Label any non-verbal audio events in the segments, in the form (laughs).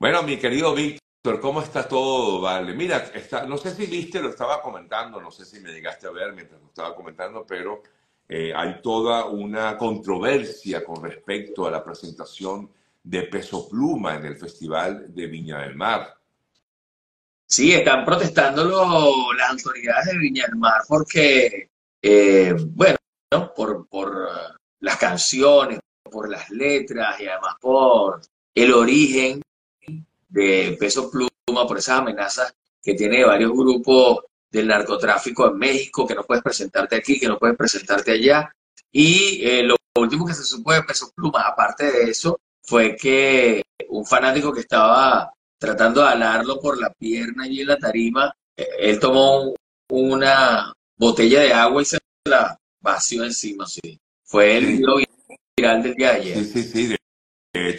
Bueno, mi querido Víctor, ¿cómo está todo? Vale, mira, está, no sé si viste, lo estaba comentando, no sé si me llegaste a ver mientras lo estaba comentando, pero eh, hay toda una controversia con respecto a la presentación de Peso Pluma en el Festival de Viña del Mar. Sí, están protestando las autoridades de Viña del Mar porque, eh, bueno, por, por las canciones, por las letras y además por el origen de Peso Pluma, por esas amenazas que tiene varios grupos del narcotráfico en México, que no puedes presentarte aquí, que no puedes presentarte allá. Y eh, lo último que se supo de Peso Pluma, aparte de eso, fue que un fanático que estaba tratando de alarlo por la pierna y en la tarima, eh, él tomó una botella de agua y se la vació encima, sí. Fue el video viral del día de ayer. Sí, sí, sí.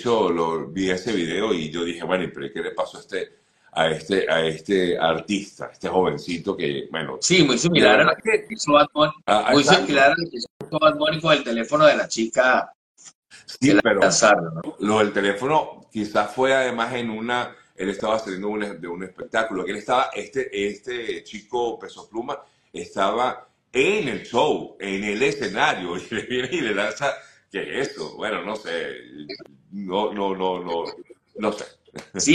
Hecho, lo, vi ese video y yo dije, bueno, pero ¿qué le pasó a este, a este, a este artista, a este jovencito que, bueno... Sí, muy similar a lo que hizo Bad Bunny. Ah, muy exacto. similar a lo que hizo Bad Bunny con el teléfono de la chica Sí, la pero lanzaron, ¿no? lo del teléfono quizás fue además en una, él estaba saliendo un, de un espectáculo, él estaba, este, este chico Peso Pluma estaba en el show, en el escenario, (laughs) y le viene y le lanza, ¿qué es eso? Bueno, no sé, no, no, no, no, no sé. Sí,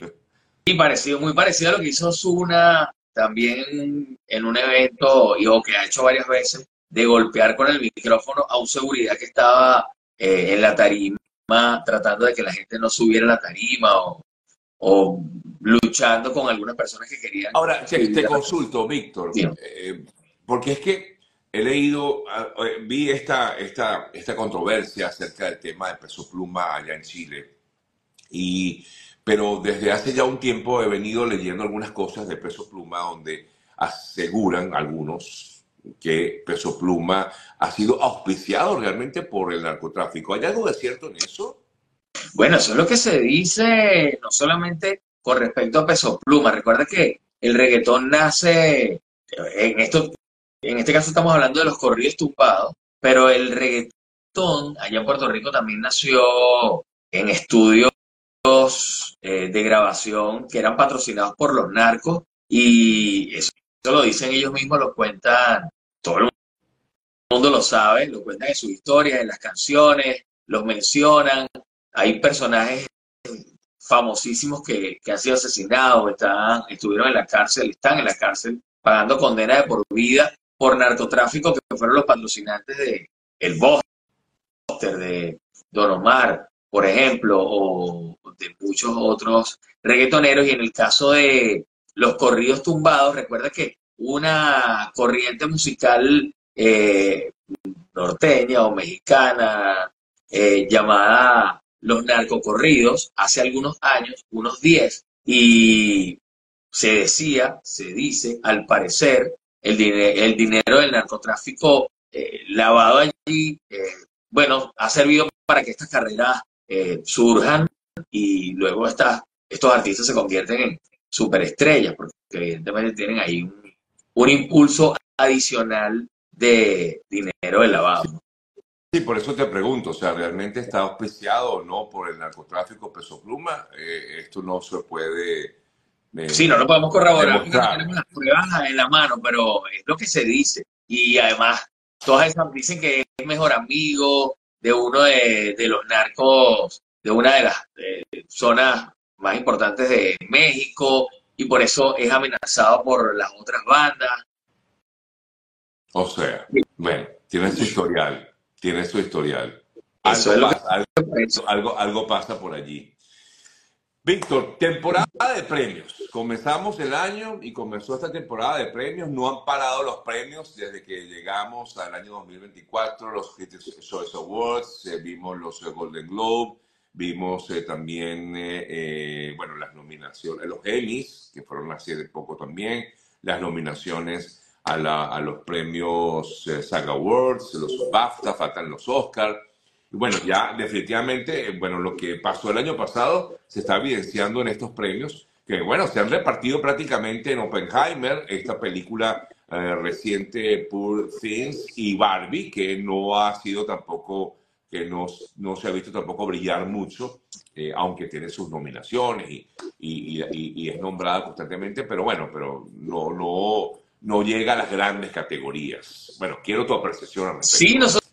sí, parecido, muy parecido a lo que hizo Zuna también en un evento, y o que ha hecho varias veces, de golpear con el micrófono a un seguridad que estaba eh, en la tarima, tratando de que la gente no subiera a la tarima o, o luchando con algunas personas que querían. Ahora, te, te consulto, Víctor, Sí. eh, porque es que he leído, ah, eh, vi esta, esta, esta controversia acerca del tema de Peso Pluma allá en Chile, y, pero desde hace ya un tiempo he venido leyendo algunas cosas de Peso Pluma donde aseguran algunos que Peso Pluma ha sido auspiciado realmente por el narcotráfico. ¿Hay algo de cierto en eso? Bueno, eso es lo que se dice, no solamente con respecto a Peso Pluma. Recuerda que el reggaetón nace, en esto, en este caso estamos hablando de los corridos tumbados, pero el reggaetón allá en Puerto Rico también nació en estudios eh, de grabación que eran patrocinados por los narcos y eso, lo dicen ellos mismos, lo cuentan, todo el mundo lo sabe, lo cuentan en sus historias, en las canciones, los mencionan. Hay personajes famosísimos que, que han sido asesinados, están, estuvieron en la cárcel, están en la cárcel pagando condena de por vida por narcotráfico, que fueron los patrocinantes de El Buster, de Don Omar, por ejemplo, o de muchos otros reggaetoneros. Y en el caso de los corridos tumbados, recuerda que una corriente musical eh, norteña o mexicana eh, llamada los narcocorridos hace algunos años, unos 10, y se decía, se dice, al parecer, el, el dinero del narcotráfico eh, lavado allí, eh, bueno, ha servido para que estas carreras eh, surjan y luego estas, estos artistas se convierten en superestrellas, porque evidentemente tienen ahí un, un impulso adicional de dinero de lavado. Sí, por eso te pregunto, o sea, ¿realmente está auspiciado o no por el narcotráfico Peso Pluma? Eh, esto no se puede... Sí, no lo podemos corroborar porque no tenemos las pruebas en la mano, pero es lo que se dice. Y además, todas esas dicen que es mejor amigo de uno de, de los narcos, de una de las eh, zonas más importantes de México, y por eso es amenazado por las otras bandas. O sea, bueno, tiene su historial, tiene su historial. Eso Algo es lo que pasa, algo, algo, algo pasa por allí. Víctor, temporada de premios. Comenzamos el año y comenzó esta temporada de premios. No han parado los premios desde que llegamos al año 2024, los Critics' Choice Awards, eh, vimos los eh, Golden Globe, vimos eh, también, bueno, las nominaciones, los Emmys, que fueron hace de poco también, las nominaciones a, la- los premios SAG Awards, los BAFTA, faltan los Oscars. Bueno, ya definitivamente, eh, bueno, lo que pasó el año pasado se está evidenciando en estos premios, que bueno, se han repartido prácticamente en Oppenheimer, esta película eh, reciente Poor Things y Barbie, que no ha sido tampoco, que no, no se ha visto tampoco brillar mucho, eh, aunque tiene sus nominaciones y, y, y, es nombrada constantemente, pero bueno, pero no, no, no llega a las grandes categorías. Bueno, quiero tu apreciación al respecto. Sí, nosotros,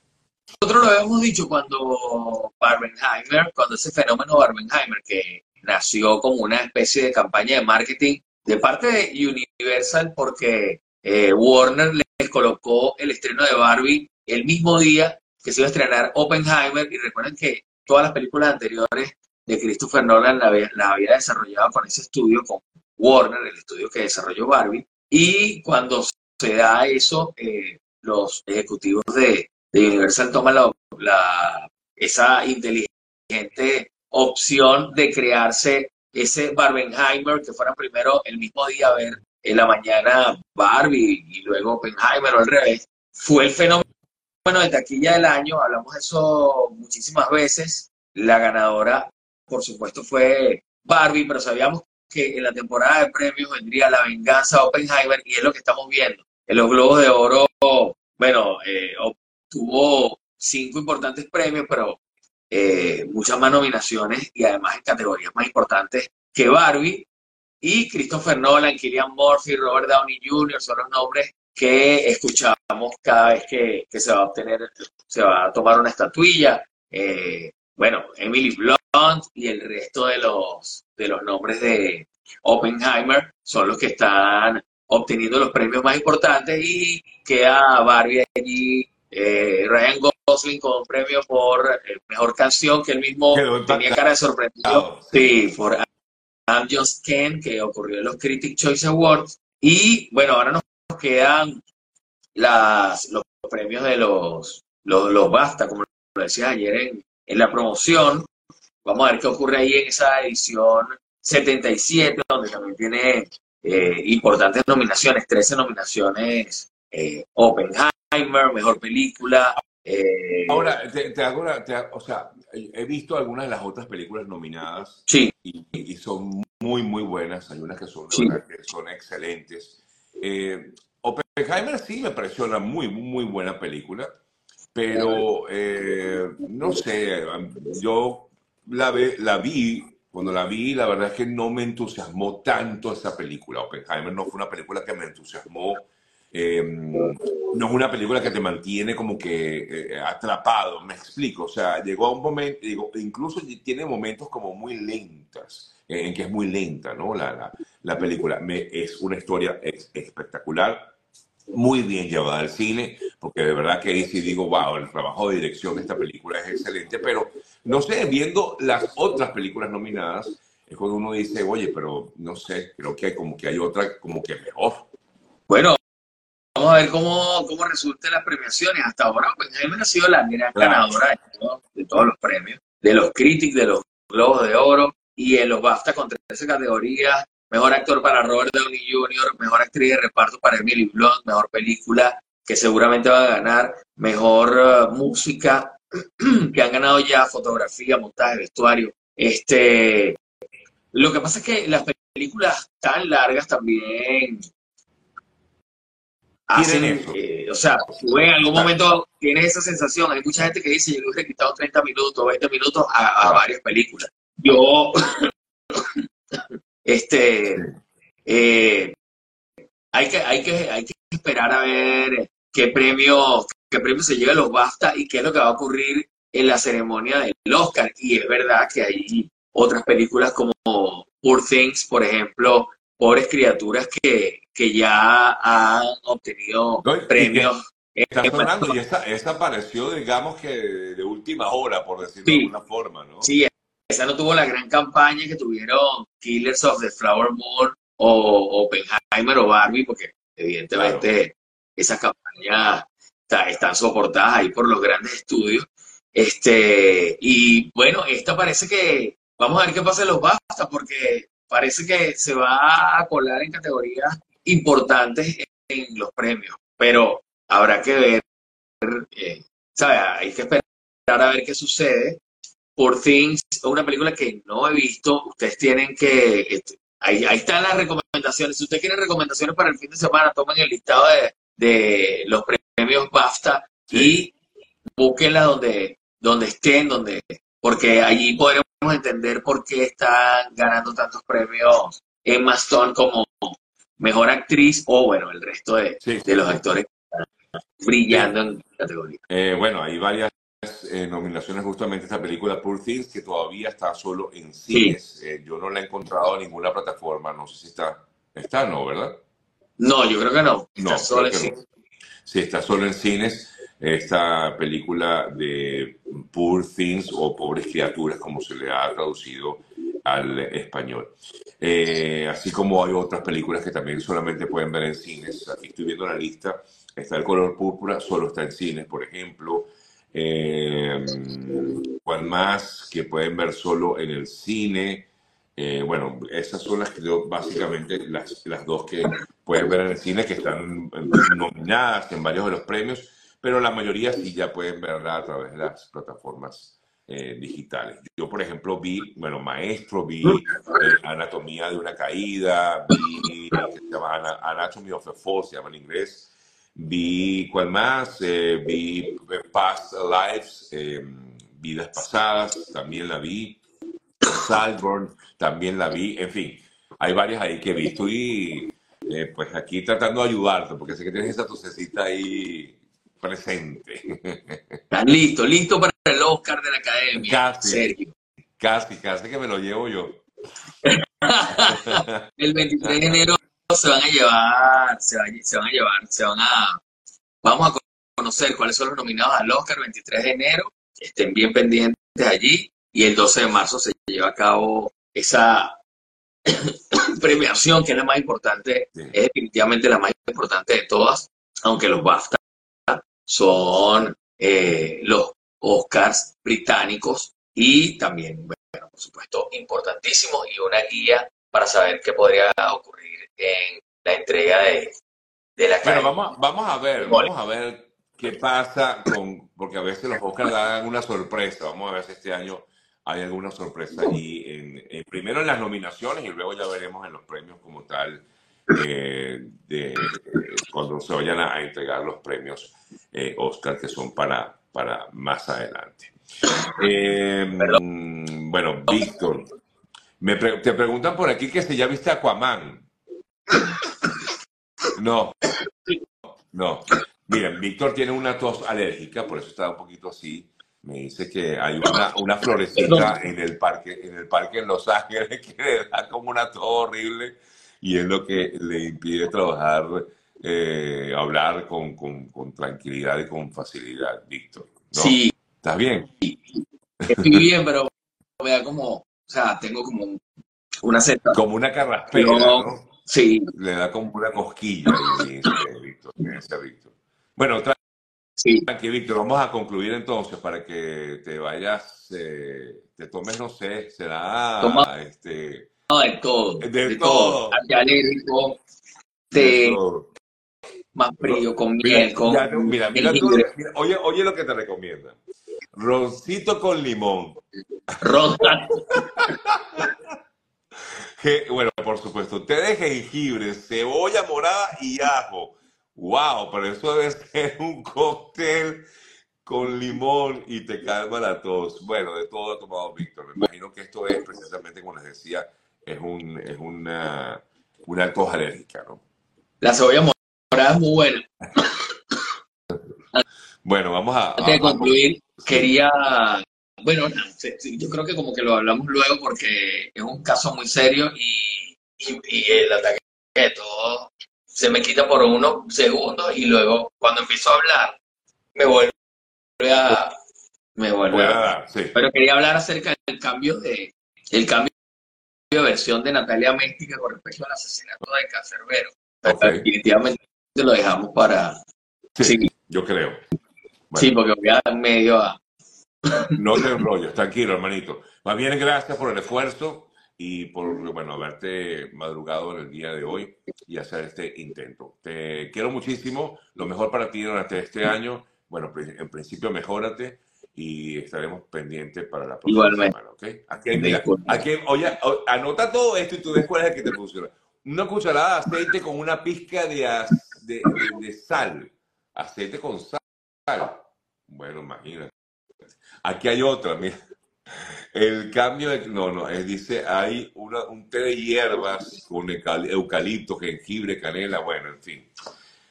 nosotros lo habíamos dicho cuando Barbenheimer, cuando ese fenómeno Barbenheimer, que nació como una especie de campaña de marketing de parte de Universal, porque eh, Warner les colocó el estreno de Barbie el mismo día que se iba a estrenar Oppenheimer, y recuerden que todas las películas anteriores de Christopher Nolan la había, desarrollado con ese estudio, con Warner, el estudio que desarrolló Barbie, y cuando se da eso, eh, los ejecutivos de, Universal toman la, esa inteligente opción de crearse ese Barbenheimer, que fuera primero el mismo día a ver en la mañana Barbie y luego Oppenheimer o al revés, fue el fenómeno de taquilla del año, hablamos de eso muchísimas veces, la ganadora por supuesto fue Barbie, pero sabíamos que en la temporada de premios vendría La Venganza Oppenheimer y es lo que estamos viendo. En los Globos de Oro, bueno, eh, obtuvo cinco importantes premios, pero eh, muchas más nominaciones y además en categorías más importantes que Barbie. Y Christopher Nolan, Killian Murphy, Robert Downey Jr. son los nombres que escuchamos cada vez que, se va a obtener, se va a tomar una estatuilla. Eh, bueno, Emily Blunt y el resto de los, de los nombres de Oppenheimer son los que están obteniendo los premios más importantes y queda Barbie allí, eh, Ryan Gosling con un premio por eh, mejor canción que él mismo tenía cara de sorprendido. Sí, por I'm Just Ken, que ocurrió en los Critic Choice Awards. Y bueno, ahora nos quedan las, los premios de los, los, los BAFTA, como lo decías ayer en, en la promoción. Vamos a ver qué ocurre ahí en esa edición 77, donde también tiene eh, importantes nominaciones, 13 nominaciones, eh, Oppenheimer, Mejor Película. Eh, Ahora, te, hago o sea, he visto algunas de las otras películas nominadas sí. y, son muy, muy buenas. Hay unas que son, que son excelentes. Oppenheimer sí me pareció una muy, muy buena película. Pero eh, no sé, yo la, la vi, cuando la vi, la verdad es que no me entusiasmó tanto esa película. Oppenheimer no fue una película que me entusiasmó. Em, no es una película que te mantiene como que eh, atrapado, me explico. O sea, llegó a un momento, digo, incluso tiene momentos como muy lentas, en que es muy lenta, ¿no? La, la, la película. Me, es una historia espectacular muy bien llevada al cine, porque de verdad que ahí sí digo, wow, el trabajo de dirección de esta película es excelente, pero no sé, viendo las otras películas nominadas, es cuando uno dice, oye, pero no sé, creo que hay como que hay otra como que mejor. Bueno, vamos a ver cómo, cómo resultan las premiaciones. Hasta ahora, pues ha sido la gran ganadora de, de, todos los premios, de los Critics, de los Globos de Oro, y en los BAFTA con 13 categorías, Mejor actor para Robert Downey Jr., mejor actriz de reparto para Emily Blunt, mejor película que seguramente va a ganar, mejor uh, música (clears throat) que han ganado ya fotografía, montaje, vestuario. Este, lo que pasa es que las películas tan largas también hacen, eh, o sea, tú en algún momento tienes esa sensación. Hay mucha gente que dice, yo le hubiera quitado 30 minutos, 20 minutos a, a varias películas. Yo (laughs) Este, eh, hay, que, hay, que, hay que esperar a ver qué premio, qué premio se llega a los BAFTA y qué es lo que va a ocurrir en la ceremonia del Oscar. Y es verdad que hay otras películas como Poor Things, por ejemplo, Pobres Criaturas, que, que ya han obtenido premios. Está sonando y esa, apareció, digamos que de última hora, por decirlo de alguna forma, ¿no? Sí, esa no tuvo la gran campaña que tuvieron Killers of the Flower Moon o Oppenheimer o Barbie, porque evidentemente esas campañas están soportadas ahí por los grandes estudios. Este, y bueno, esta parece que vamos a ver qué pasa en los BAFTA, porque parece que se va a colar en categorías importantes en los premios, pero habrá que ver, eh, Hay que esperar a ver qué sucede. Por Things, una película que no he visto. Ustedes tienen que. Este, ahí, están las recomendaciones. Si ustedes quieren recomendaciones para el fin de semana, tomen el listado de, los premios BAFTA y búsquenla donde, donde estén, donde, porque allí podremos entender por qué están ganando tantos premios Emma Stone como mejor actriz o, bueno, el resto de, Sí, de los sí. actores brillando en categoría. Eh, bueno, hay varias eh, nominaciones justamente esta película Poor Things que todavía está solo en cines. Eh, yo no la he encontrado en ninguna plataforma. No sé si está. Está, no, ¿verdad? no, yo creo que no, está No, solo en que no. Sí, está solo en cines. Esta película de Poor Things o Pobres Criaturas, como se le ha traducido al español. Eh, así como hay otras películas que también solamente pueden ver en cines. Aquí estoy viendo la lista. Está El color púrpura, solo está en cines, por ejemplo. Eh, ¿cuál más que pueden ver solo en el cine? Eh, bueno, esas son las que yo, básicamente, las, las dos que pueden ver en el cine, que están nominadas en varios de los premios, pero la mayoría sí ya pueden verla a través de las plataformas eh, digitales. Yo, por ejemplo, vi, bueno, Maestro, vi eh, Anatomía de una caída, vi, que se llama Ana- Anatomy of a Fall, se llama en inglés, vi, ¿cuál más? Eh, vi eh, Past Lives, eh, Vidas Pasadas, también la vi. Saltburn, también la vi, en fin, hay varias ahí que he visto y eh, pues aquí tratando de ayudarte, porque sé que tienes esa tosecita ahí presente. Están listos, listos para el Oscar de la Academia, Casi, Sergio. casi, casi que me lo llevo yo. (laughs) El 23 de enero se van a llevar, se van, se van a llevar, se van a, vamos a conocer cuáles son los nominados al Oscar 23 de enero, estén bien pendientes allí y el 12 de marzo se lleva a cabo esa (coughs) premiación que es la más importante, Sí. es definitivamente la más importante de todas, aunque los BAFTA son eh, los Oscars británicos y también, bueno, por supuesto, importantísimos y una guía para saber qué podría ocurrir en la entrega de, de la Bueno, vamos, vamos a ver, vamos a ver qué pasa con, porque a veces los Oscars dan una sorpresa. Vamos a ver si este año hay alguna sorpresa allí, en, en- primero en las nominaciones y luego ya veremos en los premios como tal, eh, de, cuando se vayan a, a entregar los premios eh, Oscar que son para, para más adelante. Eh, mm, bueno, Víctor, me pre- te preguntan por aquí que si ya viste Aquaman. No, no. Miren, Víctor tiene una tos alérgica, por eso está un poquito así. Me dice que hay una, una florecita en el parque, en el parque en Los Ángeles (laughs) que le da como una tos horrible y es lo que le impide trabajar, eh, hablar con, con, con tranquilidad y con facilidad, Víctor. ¿No? Sí, ¿Estás bien? estoy bien, pero me da como, o sea, tengo como un- una sensación. Como una carraspera, ¿no? Sí, Le da como una cosquilla dice (laughs) Víctor. Bueno, tra- sí. tranqui, Víctor, vamos a concluir entonces para que te vayas, eh, te tomes, no sé, será Toma- este, No, de todo, De de, todo. té, eso. más frío, con Mira, miel, con ya mira, mira tú mira, oye, oye lo que te recomiendan. Roncito con limón. ronda. Que, (laughs) bueno, por supuesto, té de jengibre, cebolla morada y ajo. Wow, pero eso debe ser (laughs) un cóctel con limón y te calma la tos. Bueno, de todo ha tomado Víctor. Me imagino que esto es precisamente, como les decía, es, un, es una, una tos alérgica, ¿no? La cebolla morada es muy buena. (laughs) Bueno, vamos a... Antes de concluir, sí. quería, bueno, no, yo creo que como que lo hablamos luego porque es un caso muy serio y, y, y el ataque de todo se me quita por unos segundos y luego cuando empiezo a hablar me vuelve a, me vuelve a, dar, sí. pero quería hablar acerca del cambio de, el cambio versión de Natalia Méstica con respecto al asesinato de Cancerbero. Pero Ok. definitivamente lo dejamos para, Sí, sí, yo creo. sí, Bueno, porque voy a dar medio a, no te enrolles, tranquilo, hermanito. Más bien, gracias por el esfuerzo y por, bueno, haberte madrugado en el día de hoy y hacer este intento. Te quiero muchísimo, lo mejor para ti durante este año. Bueno, en principio, mejórate y estaremos pendientes para la próxima Igualmente. semana, ¿ok? Aquí, mira, aquí, oye, anota todo esto y tú ves cuál es el que te funciona. Una cucharada de aceite con una pizca de, de, de- de sal. Aceite con sal. Bueno, imagínate. Aquí hay otra, mira. El cambio de... No, no, es, dice, hay una, un té de hierbas con eucal- eucalipto, jengibre, canela, bueno, en fin.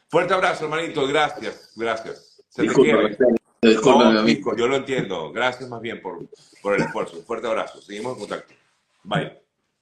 Fuerte abrazo, hermanito, gracias, gracias. Se te quiere. No, yo lo entiendo. Gracias más bien por, por el esfuerzo. Un fuerte abrazo. Seguimos en contacto. Bye.